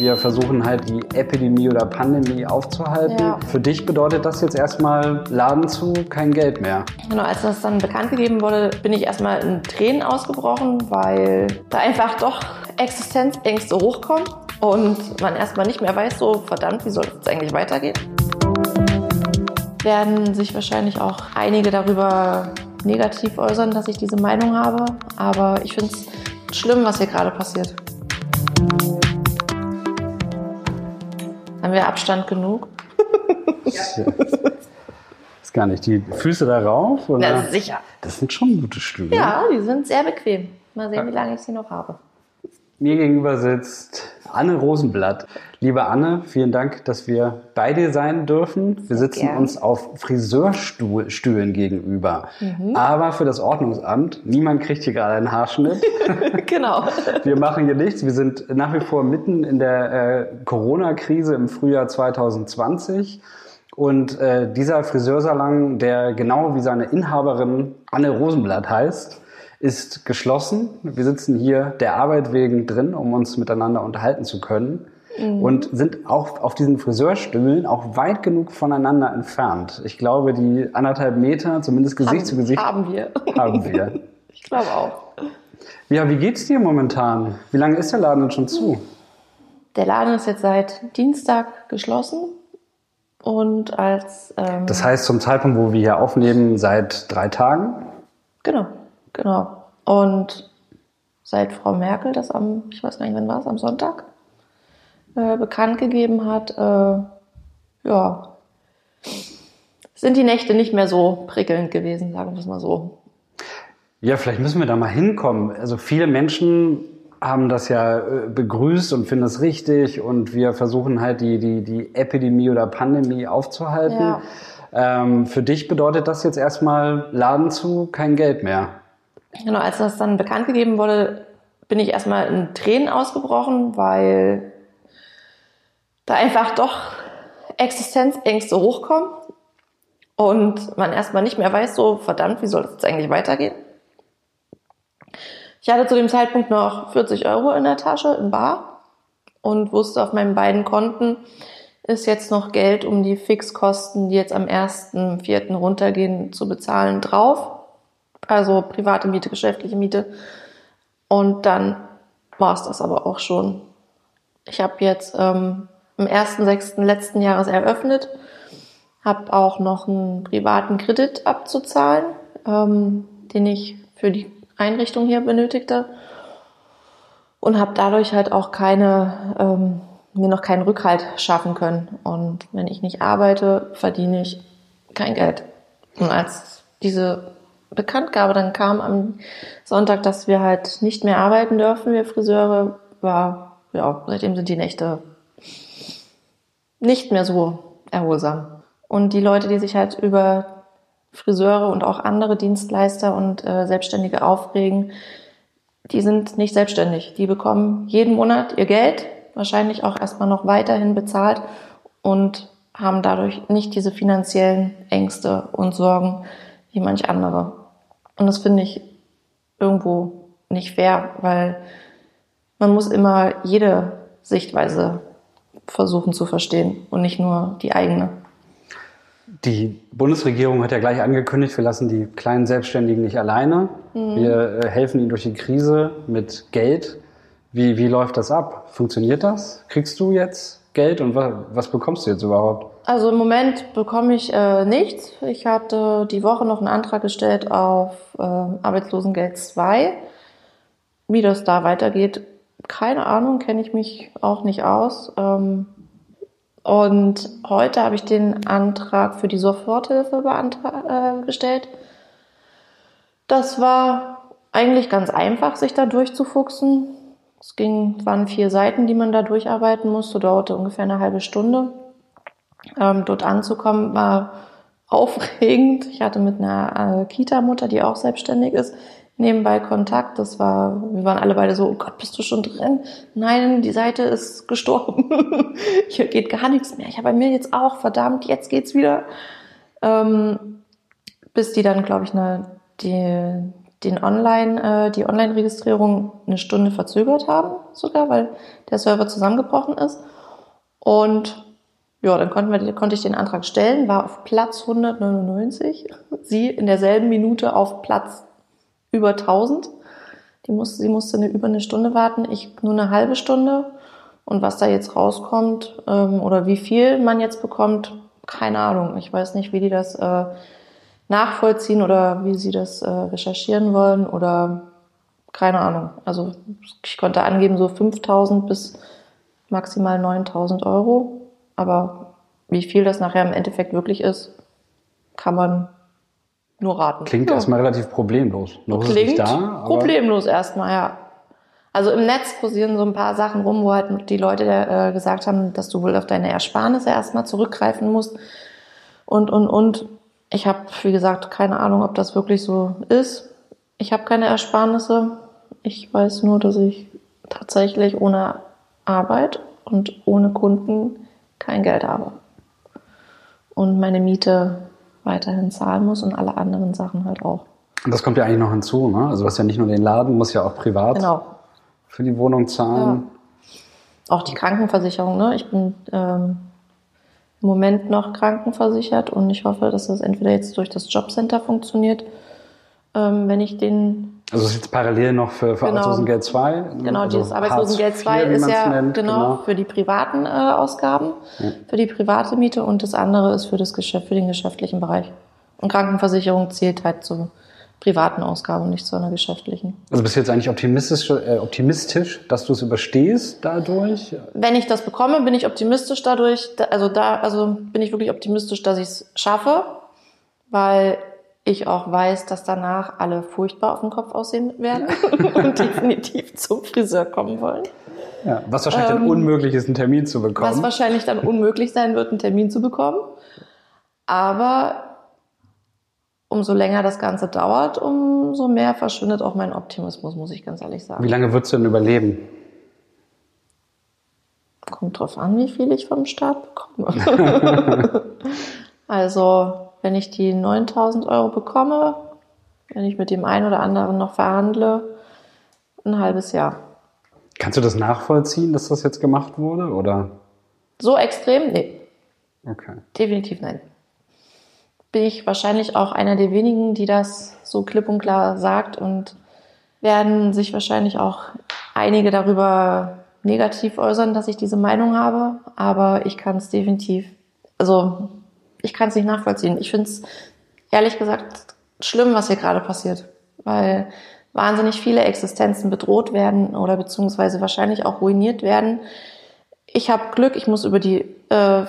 Wir versuchen halt die Epidemie oder Pandemie aufzuhalten. Ja. Für dich bedeutet das jetzt erstmal Laden zu, kein Geld mehr. Genau, als das dann bekannt gegeben wurde, bin ich erstmal in Tränen ausgebrochen, weil da einfach doch Existenzängste hochkommen und man erstmal nicht mehr weiß, so verdammt, wie soll es eigentlich weitergehen. Werden sich wahrscheinlich auch einige darüber negativ äußern, dass ich diese Meinung habe, aber ich finde es schlimm, was hier gerade passiert. Haben wir Abstand genug? Ja. Ist gar nicht. Die Füße darauf? Oder? Na, sicher. Das sind schon gute Stühle. Ja, die sind sehr bequem. Mal sehen, wie lange ich sie noch habe. Mir gegenüber sitzt Anne Rosenblatt. Liebe Anne, vielen Dank, dass wir bei dir sein dürfen. Wir sitzen gern. uns auf Friseurstühlen gegenüber. Mhm. Aber für das Ordnungsamt, niemand kriegt hier gerade einen Haarschnitt. genau. Wir machen hier nichts. Wir sind nach wie vor mitten in der äh, Corona-Krise im Frühjahr 2020. Und äh, dieser Friseursalon, der genau wie seine Inhaberin Anne Rosenblatt heißt, ist geschlossen. Wir sitzen hier der Arbeit wegen drin, um uns miteinander unterhalten zu können. Und sind auch auf diesen Friseurstühlen auch weit genug voneinander entfernt. Ich glaube, die anderthalb Meter, zumindest Gesicht haben, zu Gesicht, Haben wir. haben wir. Ich glaube auch. Ja, wie geht's dir momentan? Wie lange ist der Laden denn schon zu? Der Laden ist jetzt seit Dienstag geschlossen. Und als. Ähm, Das heißt, zum Zeitpunkt, wo wir hier aufnehmen, seit drei Tagen? Genau, genau. Und seit Frau Merkel das am, ich weiß gar nicht, wann war es, am Sonntag, äh, bekannt gegeben hat, äh, ja, sind die Nächte nicht mehr so prickelnd gewesen, sagen wir es mal so. Ja, vielleicht müssen wir da mal hinkommen. Also viele Menschen haben das ja äh, begrüßt und finden es richtig und wir versuchen halt die, die, die Epidemie oder Pandemie aufzuhalten. Ja. Ähm, für dich bedeutet das jetzt erstmal Laden zu, kein Geld mehr. Genau, als das dann bekannt gegeben wurde, bin ich erstmal in Tränen ausgebrochen, weil da einfach doch Existenzängste hochkommen und man erstmal nicht mehr weiß, so verdammt, wie soll das jetzt eigentlich weitergehen? Ich hatte zu dem Zeitpunkt noch 40 Euro in der Tasche in Bar und wusste, auf meinen beiden Konten ist jetzt noch Geld, um die Fixkosten, die jetzt am 1.4. runtergehen, zu bezahlen, drauf. Also private Miete, geschäftliche Miete. Und dann war es das aber auch schon. Ich habe jetzt ähm, am 1.6. letzten Jahres eröffnet, habe auch noch einen privaten Kredit abzuzahlen, ähm, den ich für die Einrichtung hier benötigte und habe dadurch halt auch keine ähm, mir noch keinen Rückhalt schaffen können. Und wenn ich nicht arbeite, verdiene ich kein Geld. Und als diese Bekanntgabe dann kam am Sonntag, dass wir halt nicht mehr arbeiten dürfen, wir Friseure, war, ja, seitdem sind die Nächte nicht mehr so erholsam. Und die Leute, die sich halt über Friseure und auch andere Dienstleister und äh, Selbstständige aufregen, die sind nicht selbstständig. Die bekommen jeden Monat ihr Geld, wahrscheinlich auch erstmal noch weiterhin bezahlt und haben dadurch nicht diese finanziellen Ängste und Sorgen wie manch andere. Und das finde ich irgendwo nicht fair, weil man muss immer jede Sichtweise versuchen zu verstehen und nicht nur die eigene. Die Bundesregierung hat ja gleich angekündigt, wir lassen die kleinen Selbstständigen nicht alleine. Wir äh, helfen ihnen durch die Krise mit Geld. Wie, wie läuft das ab? Funktioniert das? Kriegst du jetzt Geld und was, was bekommst du jetzt überhaupt? Also im Moment bekomme ich äh, nichts. Ich hatte die Woche noch einen Antrag gestellt auf äh, Arbeitslosengeld 2. Wie das da weitergeht, keine Ahnung, kenne ich mich auch nicht aus. Ähm, und heute habe ich den Antrag für die Soforthilfe äh, gestellt. Das war eigentlich ganz einfach, sich da durchzufuchsen. Es ging, waren vier Seiten, die man da durcharbeiten musste, dauerte ungefähr eine halbe Stunde. Ähm, dort anzukommen war aufregend. Ich hatte mit einer äh, Kita-Mutter, die auch selbstständig ist, nebenbei Kontakt. Das war, wir waren alle beide so, oh Gott, bist du schon drin? Nein, die Seite ist gestorben. Hier geht gar nichts mehr. Ja, bei mir jetzt auch, verdammt, jetzt geht's wieder. Ähm, bis die dann, glaube ich, eine, die, den Online, äh, die Online-Registrierung eine Stunde verzögert haben, sogar, weil der Server zusammengebrochen ist. Und ja, dann konnten wir, konnte ich den Antrag stellen, war auf Platz 199, sie in derselben Minute auf Platz über 1000. Die musste, sie musste eine, über eine Stunde warten, ich nur eine halbe Stunde. Und was da jetzt rauskommt ähm, oder wie viel man jetzt bekommt, keine Ahnung. Ich weiß nicht, wie die das äh, nachvollziehen oder wie sie das äh, recherchieren wollen oder keine Ahnung. Also ich konnte angeben so 5000 bis maximal 9000 Euro. Aber wie viel das nachher im Endeffekt wirklich ist, kann man nur raten. Klingt ja. erstmal relativ problemlos. Noch Klingt da, problemlos erstmal, ja. Also im Netz kursieren so ein paar Sachen rum, wo halt die Leute äh, gesagt haben, dass du wohl auf deine Ersparnisse erstmal zurückgreifen musst. Und, und, und. Ich habe, wie gesagt, keine Ahnung, ob das wirklich so ist. Ich habe keine Ersparnisse. Ich weiß nur, dass ich tatsächlich ohne Arbeit und ohne Kunden kein Geld habe. Und meine Miete weiterhin zahlen muss und alle anderen Sachen halt auch. Und das kommt ja eigentlich noch hinzu, ne? Also du hast ja nicht nur den Laden, muss ja auch privat genau. für die Wohnung zahlen. Ja. Auch die Krankenversicherung, ne? Ich bin ähm, im Moment noch krankenversichert und ich hoffe, dass das entweder jetzt durch das Jobcenter funktioniert, ähm, wenn ich den. Also ist jetzt parallel noch für, für genau. Arbeitslosengeld 2? Genau, also dieses Arbeitslosengeld 2 ist ja nennt, genau, genau, für die privaten äh, Ausgaben, ja. für die private Miete und das andere ist für das Geschäft, für den geschäftlichen Bereich. Und Krankenversicherung zählt halt zur privaten Ausgabe, nicht zu einer geschäftlichen. Also bist du jetzt eigentlich optimistisch, äh, optimistisch, dass du es überstehst dadurch? Wenn ich das bekomme, bin ich optimistisch dadurch, also da, also bin ich wirklich optimistisch, dass ich es schaffe, weil ich auch weiß, dass danach alle furchtbar auf dem Kopf aussehen werden und definitiv zum Friseur kommen wollen. Ja, was wahrscheinlich ähm, dann unmöglich ist, einen Termin zu bekommen. Was wahrscheinlich dann unmöglich sein wird, einen Termin zu bekommen. Aber umso länger das Ganze dauert, umso mehr verschwindet auch mein Optimismus, muss ich ganz ehrlich sagen. Wie lange würdest du denn überleben? Kommt drauf an, wie viel ich vom Staat bekomme. also wenn ich die 9000 Euro bekomme, wenn ich mit dem einen oder anderen noch verhandle, ein halbes Jahr. Kannst du das nachvollziehen, dass das jetzt gemacht wurde, oder? So extrem? Nee. Okay. Definitiv nein. Bin ich wahrscheinlich auch einer der wenigen, die das so klipp und klar sagt und werden sich wahrscheinlich auch einige darüber negativ äußern, dass ich diese Meinung habe, aber ich kann es definitiv, also ich kann es nicht nachvollziehen. Ich finde es ehrlich gesagt schlimm, was hier gerade passiert, weil wahnsinnig viele Existenzen bedroht werden oder beziehungsweise wahrscheinlich auch ruiniert werden. Ich habe Glück, ich muss über die äh,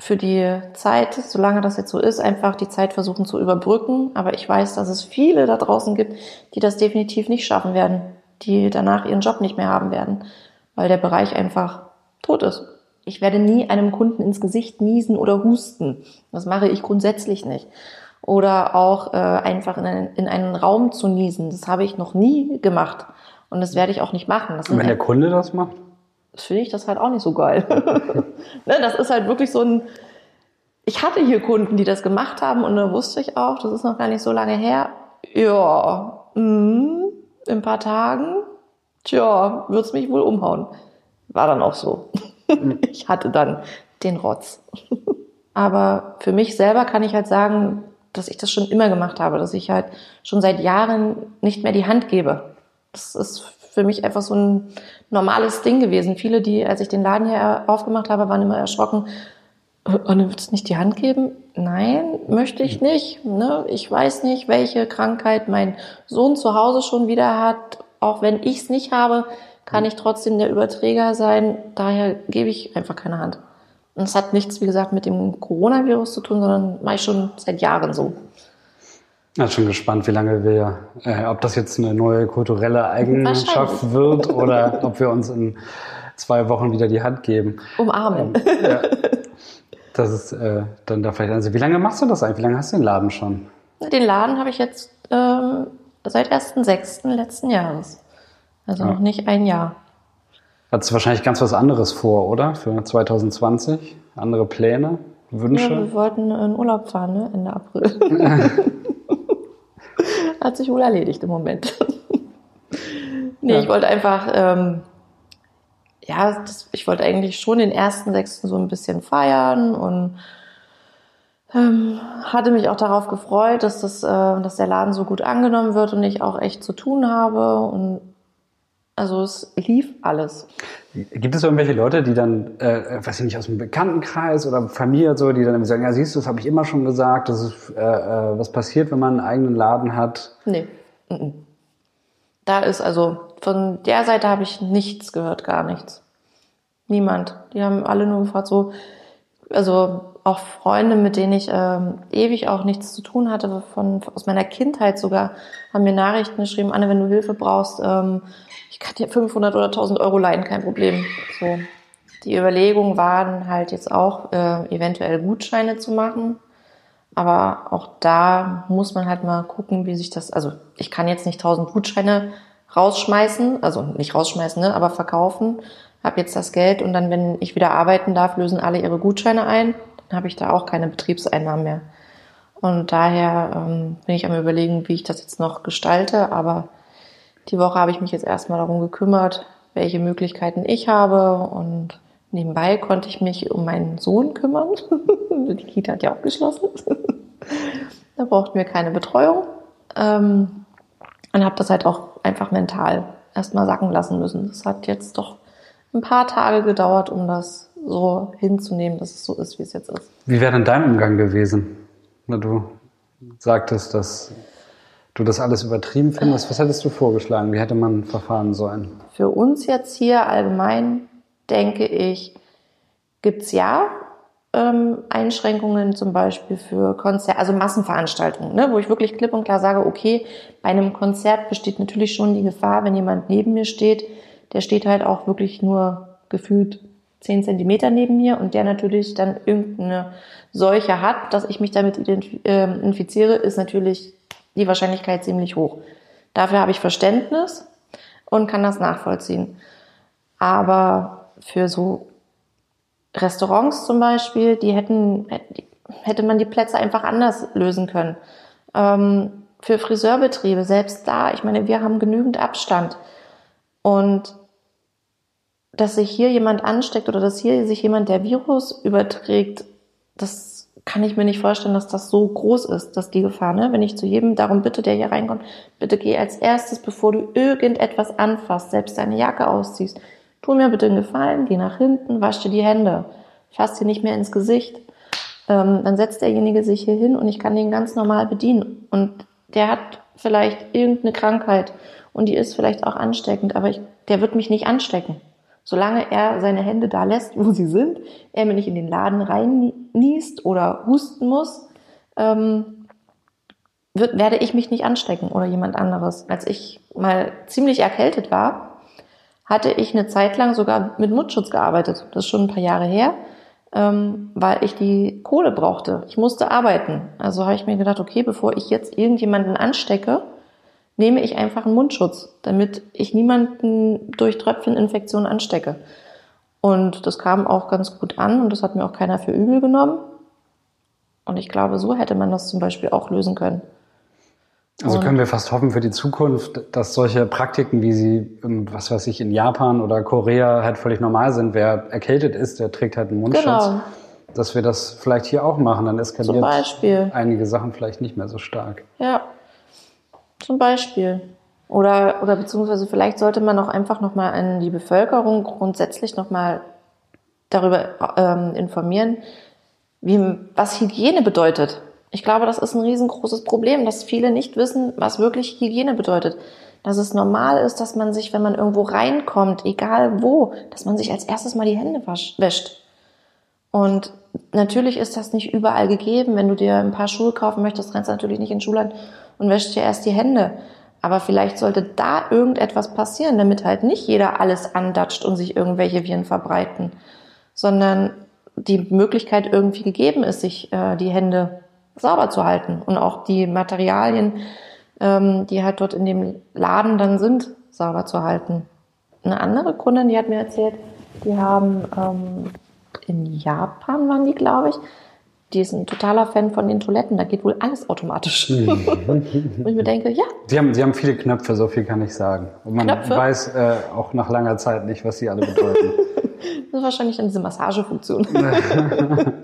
für die Zeit, solange das jetzt so ist, einfach die Zeit versuchen zu überbrücken. Aber ich weiß, dass es viele da draußen gibt, die das definitiv nicht schaffen werden, die danach ihren Job nicht mehr haben werden, weil der Bereich einfach tot ist. Ich werde nie einem Kunden ins Gesicht niesen oder husten. Das mache ich grundsätzlich nicht. Oder auch äh, einfach in einen, in einen Raum zu niesen. Das habe ich noch nie gemacht. Und das werde ich auch nicht machen. Und wenn der Kunde das macht? Das finde ich das halt auch nicht so geil. ne, das ist halt wirklich so ein. Ich hatte hier Kunden, die das gemacht haben und da wusste ich auch, das ist noch gar nicht so lange her. Ja, mh, in ein paar Tagen, tja, wird's mich wohl umhauen. War dann auch so. ich hatte dann den Rotz. Aber für mich selber kann ich halt sagen, dass ich das schon immer gemacht habe, dass ich halt schon seit Jahren nicht mehr die Hand gebe. Das ist für mich einfach so ein normales Ding gewesen. Viele, die, als ich den Laden hier aufgemacht habe, waren immer erschrocken. Und du nicht die Hand geben? Nein, möchte ich nicht. Ne? Ich weiß nicht, welche Krankheit mein Sohn zu Hause schon wieder hat. Auch wenn ich es nicht habe, kann ich trotzdem der Überträger sein. Daher gebe ich einfach keine Hand. Und es hat nichts, wie gesagt, mit dem Coronavirus zu tun, sondern mache ich schon seit Jahren so. Ja, schon gespannt, wie lange wir, äh, ob das jetzt eine neue kulturelle Eigenschaft wird oder ob wir uns in zwei Wochen wieder die Hand geben. Umarmen. Ähm, ja, das ist äh, dann da vielleicht. Also wie lange machst du das eigentlich? Wie lange hast du den Laden schon? Den Laden habe ich jetzt ähm, seit 1.6. letzten Jahres. Also ja. noch nicht ein Jahr. Hat du wahrscheinlich ganz was anderes vor, oder? Für 2020? Andere Pläne, Wünsche? Ja, wir wollten in Urlaub fahren, ne? Ende April. Hat sich wohl erledigt im Moment. nee, ja. ich wollte einfach, ähm, ja, das, ich wollte eigentlich schon den ersten sechsten so ein bisschen feiern und ähm, hatte mich auch darauf gefreut, dass das, äh, dass der Laden so gut angenommen wird und ich auch echt zu tun habe und also es lief alles. Gibt es irgendwelche Leute, die dann, äh, weiß ich nicht, aus dem Bekanntenkreis oder Familie so, die dann sagen, ja siehst du, das habe ich immer schon gesagt, das ist, äh, äh, was passiert, wenn man einen eigenen Laden hat? Nee. Da ist also, von der Seite habe ich nichts gehört, gar nichts. Niemand. Die haben alle nur gefragt, so, also auch Freunde, mit denen ich ähm, ewig auch nichts zu tun hatte, von aus meiner Kindheit sogar, haben mir Nachrichten geschrieben, Anne, wenn du Hilfe brauchst, ähm, ich kann dir 500 oder 1000 Euro leihen, kein Problem. So. Die Überlegungen waren halt jetzt auch, äh, eventuell Gutscheine zu machen. Aber auch da muss man halt mal gucken, wie sich das, also ich kann jetzt nicht 1000 Gutscheine rausschmeißen, also nicht rausschmeißen, ne, aber verkaufen, habe jetzt das Geld und dann, wenn ich wieder arbeiten darf, lösen alle ihre Gutscheine ein, habe ich da auch keine Betriebseinnahmen mehr. Und daher ähm, bin ich am überlegen, wie ich das jetzt noch gestalte, aber die Woche habe ich mich jetzt erstmal darum gekümmert, welche Möglichkeiten ich habe und nebenbei konnte ich mich um meinen Sohn kümmern. Die Kita hat ja auch geschlossen. da brauchten wir keine Betreuung. Ähm, und habe das halt auch einfach mental erstmal sacken lassen müssen. Das hat jetzt doch ein paar Tage gedauert, um das so hinzunehmen, dass es so ist, wie es jetzt ist. Wie wäre denn dein Umgang gewesen, wenn du sagtest, dass du das alles übertrieben findest. Was hättest du vorgeschlagen? Wie hätte man verfahren sollen? Für uns jetzt hier allgemein, denke ich, gibt's ja ähm, Einschränkungen zum Beispiel für Konzerte, also Massenveranstaltungen, ne, wo ich wirklich klipp und klar sage, okay, bei einem Konzert besteht natürlich schon die Gefahr, wenn jemand neben mir steht, der steht halt auch wirklich nur gefühlt zehn Zentimeter neben mir und der natürlich dann irgendeine Seuche hat, dass ich mich damit ähm, infiziere, ist natürlich die Wahrscheinlichkeit ziemlich hoch. Dafür habe ich Verständnis und kann das nachvollziehen. Aber für so Restaurants zum Beispiel, die hätten, hätte man die Plätze einfach anders lösen können. Ähm, für Friseurbetriebe, selbst da, ich meine, wir haben genügend Abstand. Und dass sich hier jemand ansteckt oder dass hier sich jemand der Virus überträgt, das kann ich mir nicht vorstellen, dass das so groß ist, dass die Gefahr, ne? Wenn ich zu jedem darum bitte, der hier reinkommt, bitte geh als erstes, bevor du irgendetwas anfasst, selbst deine Jacke ausziehst, tu mir bitte einen Gefallen, geh nach hinten, wasch dir die Hände, fass dir nicht mehr ins Gesicht. Ähm, dann setzt derjenige sich hier hin und ich kann den ganz normal bedienen. Und der hat vielleicht irgendeine Krankheit und die ist vielleicht auch ansteckend, aber ich, der wird mich nicht anstecken. Solange er seine Hände da lässt, wo sie sind, er mir nicht in den Laden reinniest oder husten muss, ähm, wird, werde ich mich nicht anstecken oder jemand anderes. Als ich mal ziemlich erkältet war, hatte ich eine Zeit lang sogar mit Mundschutz gearbeitet. Das ist schon ein paar Jahre her, ähm, weil ich die Kohle brauchte. Ich musste arbeiten. Also habe ich mir gedacht, okay, bevor ich jetzt irgendjemanden anstecke, nehme ich einfach einen Mundschutz, damit ich niemanden durch Tröpfcheninfektion anstecke. Und das kam auch ganz gut an und das hat mir auch keiner für übel genommen. Und ich glaube, so hätte man das zum Beispiel auch lösen können. Also und können wir fast hoffen für die Zukunft, dass solche Praktiken, wie sie, was weiß ich, in Japan oder Korea halt völlig normal sind. Wer erkältet ist, der trägt halt einen Mundschutz. Genau. Dass wir das vielleicht hier auch machen, dann eskaliert einige Sachen vielleicht nicht mehr so stark. Ja, zum Beispiel. Oder, oder beziehungsweise vielleicht sollte man auch einfach nochmal an die Bevölkerung grundsätzlich nochmal darüber ähm, informieren, wie, was Hygiene bedeutet. Ich glaube, das ist ein riesengroßes Problem, dass viele nicht wissen, was wirklich Hygiene bedeutet. Dass es normal ist, dass man sich, wenn man irgendwo reinkommt, egal wo, dass man sich als erstes mal die Hände wäscht. Und natürlich ist das nicht überall gegeben. Wenn du dir ein paar Schuhe kaufen möchtest, rennst du natürlich nicht in Schulen und wäscht dir erst die Hände. Aber vielleicht sollte da irgendetwas passieren, damit halt nicht jeder alles andatscht und sich irgendwelche Viren verbreiten, sondern die Möglichkeit irgendwie gegeben ist, sich äh, die Hände sauber zu halten und auch die Materialien, ähm, die halt dort in dem Laden dann sind, sauber zu halten. Eine andere Kundin, die hat mir erzählt, die haben ähm, in Japan waren die, glaube ich, die ist ein totaler Fan von den Toiletten, da geht wohl alles automatisch. und ich mir denke, ja. Sie haben, Sie haben viele Knöpfe, so viel kann ich sagen. Und man Knöpfe? weiß äh, auch nach langer Zeit nicht, was sie alle bedeuten. Das ist wahrscheinlich dann diese Massagefunktion.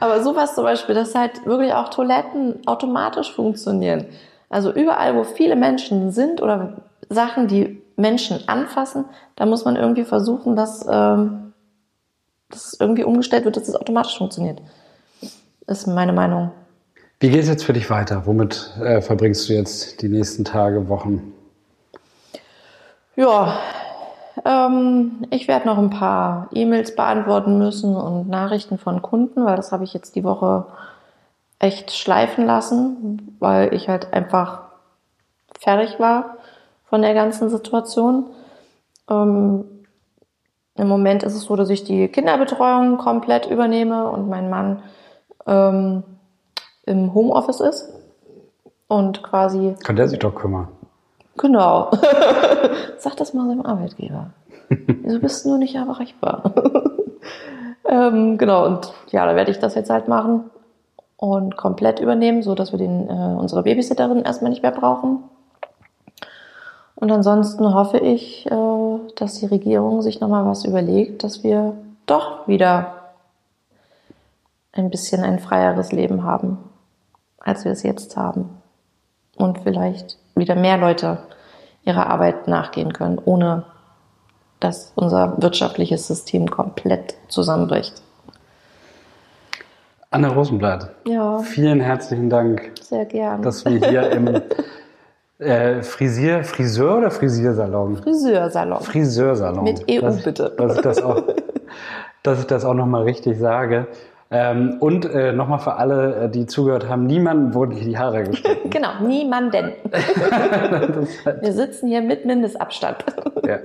Aber sowas zum Beispiel, dass halt wirklich auch Toiletten automatisch funktionieren. Also überall, wo viele Menschen sind oder Sachen, die Menschen anfassen, da muss man irgendwie versuchen, dass ähm, das irgendwie umgestellt wird, dass es automatisch funktioniert. Ist meine Meinung. Wie geht es jetzt für dich weiter? Womit äh, verbringst du jetzt die nächsten Tage, Wochen? Ja, ähm, ich werde noch ein paar E-Mails beantworten müssen und Nachrichten von Kunden, weil das habe ich jetzt die Woche echt schleifen lassen, weil ich halt einfach fertig war von der ganzen Situation. Ähm, Im Moment ist es so, dass ich die Kinderbetreuung komplett übernehme und mein Mann ähm, im Homeoffice ist und quasi Kann der sich doch kümmern. Genau. Sag das mal seinem Arbeitgeber. Wieso bist du nur nicht erreichbar? ähm, genau, und ja, da werde ich das jetzt halt machen und komplett übernehmen, so dass wir den, äh, unsere Babysitterin erstmal nicht mehr brauchen. Und ansonsten hoffe ich, äh, dass die Regierung sich nochmal was überlegt, dass wir doch wieder ein bisschen ein freieres Leben haben, als wir es jetzt haben. Und vielleicht wieder mehr Leute ihrer Arbeit nachgehen können, ohne dass unser wirtschaftliches System komplett zusammenbricht. Anne Rosenblatt, Ja, vielen herzlichen Dank, sehr gern. dass wir hier im äh, Frisier, Friseur oder Frisiersalon? Friseursalon. Friseursalon. Mit EU dass, bitte. Dass ich das auch, dass ich das auch nochmal richtig sage. Ähm, und äh, nochmal für alle, äh, die zugehört haben, niemandem wurden hier die Haare geschnitten. Genau, niemanden. halt, Wir sitzen hier mit Mindestabstand. ja.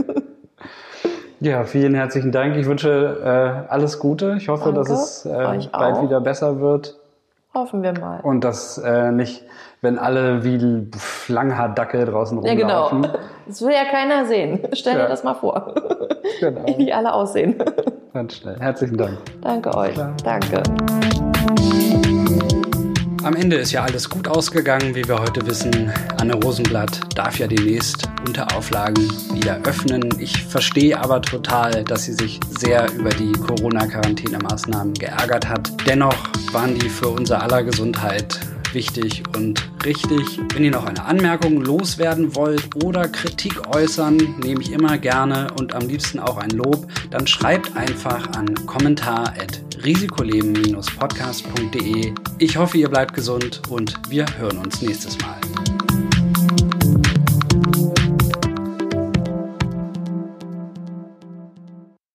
ja, vielen herzlichen Dank. Ich wünsche äh, alles Gute. Ich hoffe, Danke. dass es äh, bald wieder besser wird. Hoffen wir mal. Und dass äh, nicht, wenn alle wie Langhaardackel draußen Ja, genau. rumlaufen. Das will ja keiner sehen. Stell dir Ja. das mal vor. Genau. Wie die alle aussehen. Ganz schnell. Herzlichen Dank. Danke euch. Danke. Am Ende ist ja alles gut ausgegangen, wie wir heute wissen. Anne Rosenblatt darf ja demnächst unter Auflagen wieder öffnen. Ich verstehe aber total, dass sie sich sehr über die Corona-Quarantänemaßnahmen geärgert hat. Dennoch waren die für unser aller Gesundheit wichtig und richtig. Wenn ihr noch eine Anmerkung loswerden wollt oder Kritik äußern, nehme ich immer gerne und am liebsten auch ein Lob, dann schreibt einfach an kommentar.risikoleben-podcast.de. Ich hoffe, ihr bleibt gesund und wir hören uns nächstes Mal.